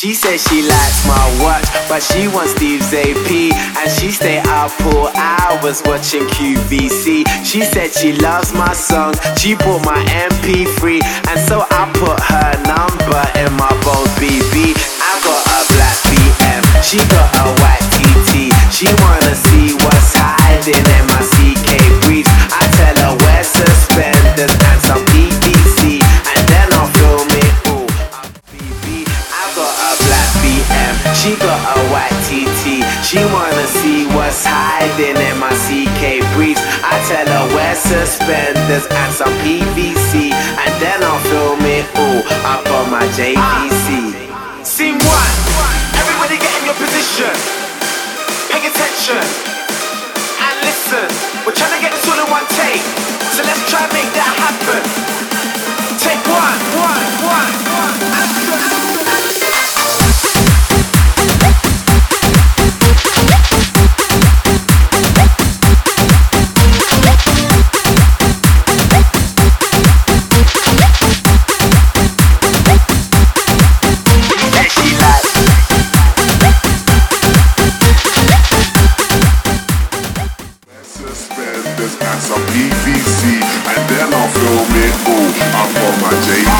She says she likes my watch, but she wants Steve's AP. And she stay up for hours watching QVC. She said she loves my songs, she bought my MP3. And so I put her number in my Bose BB. I got a black BM, she got a white TT. She wanna see what's hiding in she got a white. She wanna see what's hiding in my CK briefs. I tell her wear suspenders and some PVC. And then I'll film it all up on my JVC. Scene one. Everybody get in your position. Pay attention and listen. We're trying to get this all in one take, my JVC.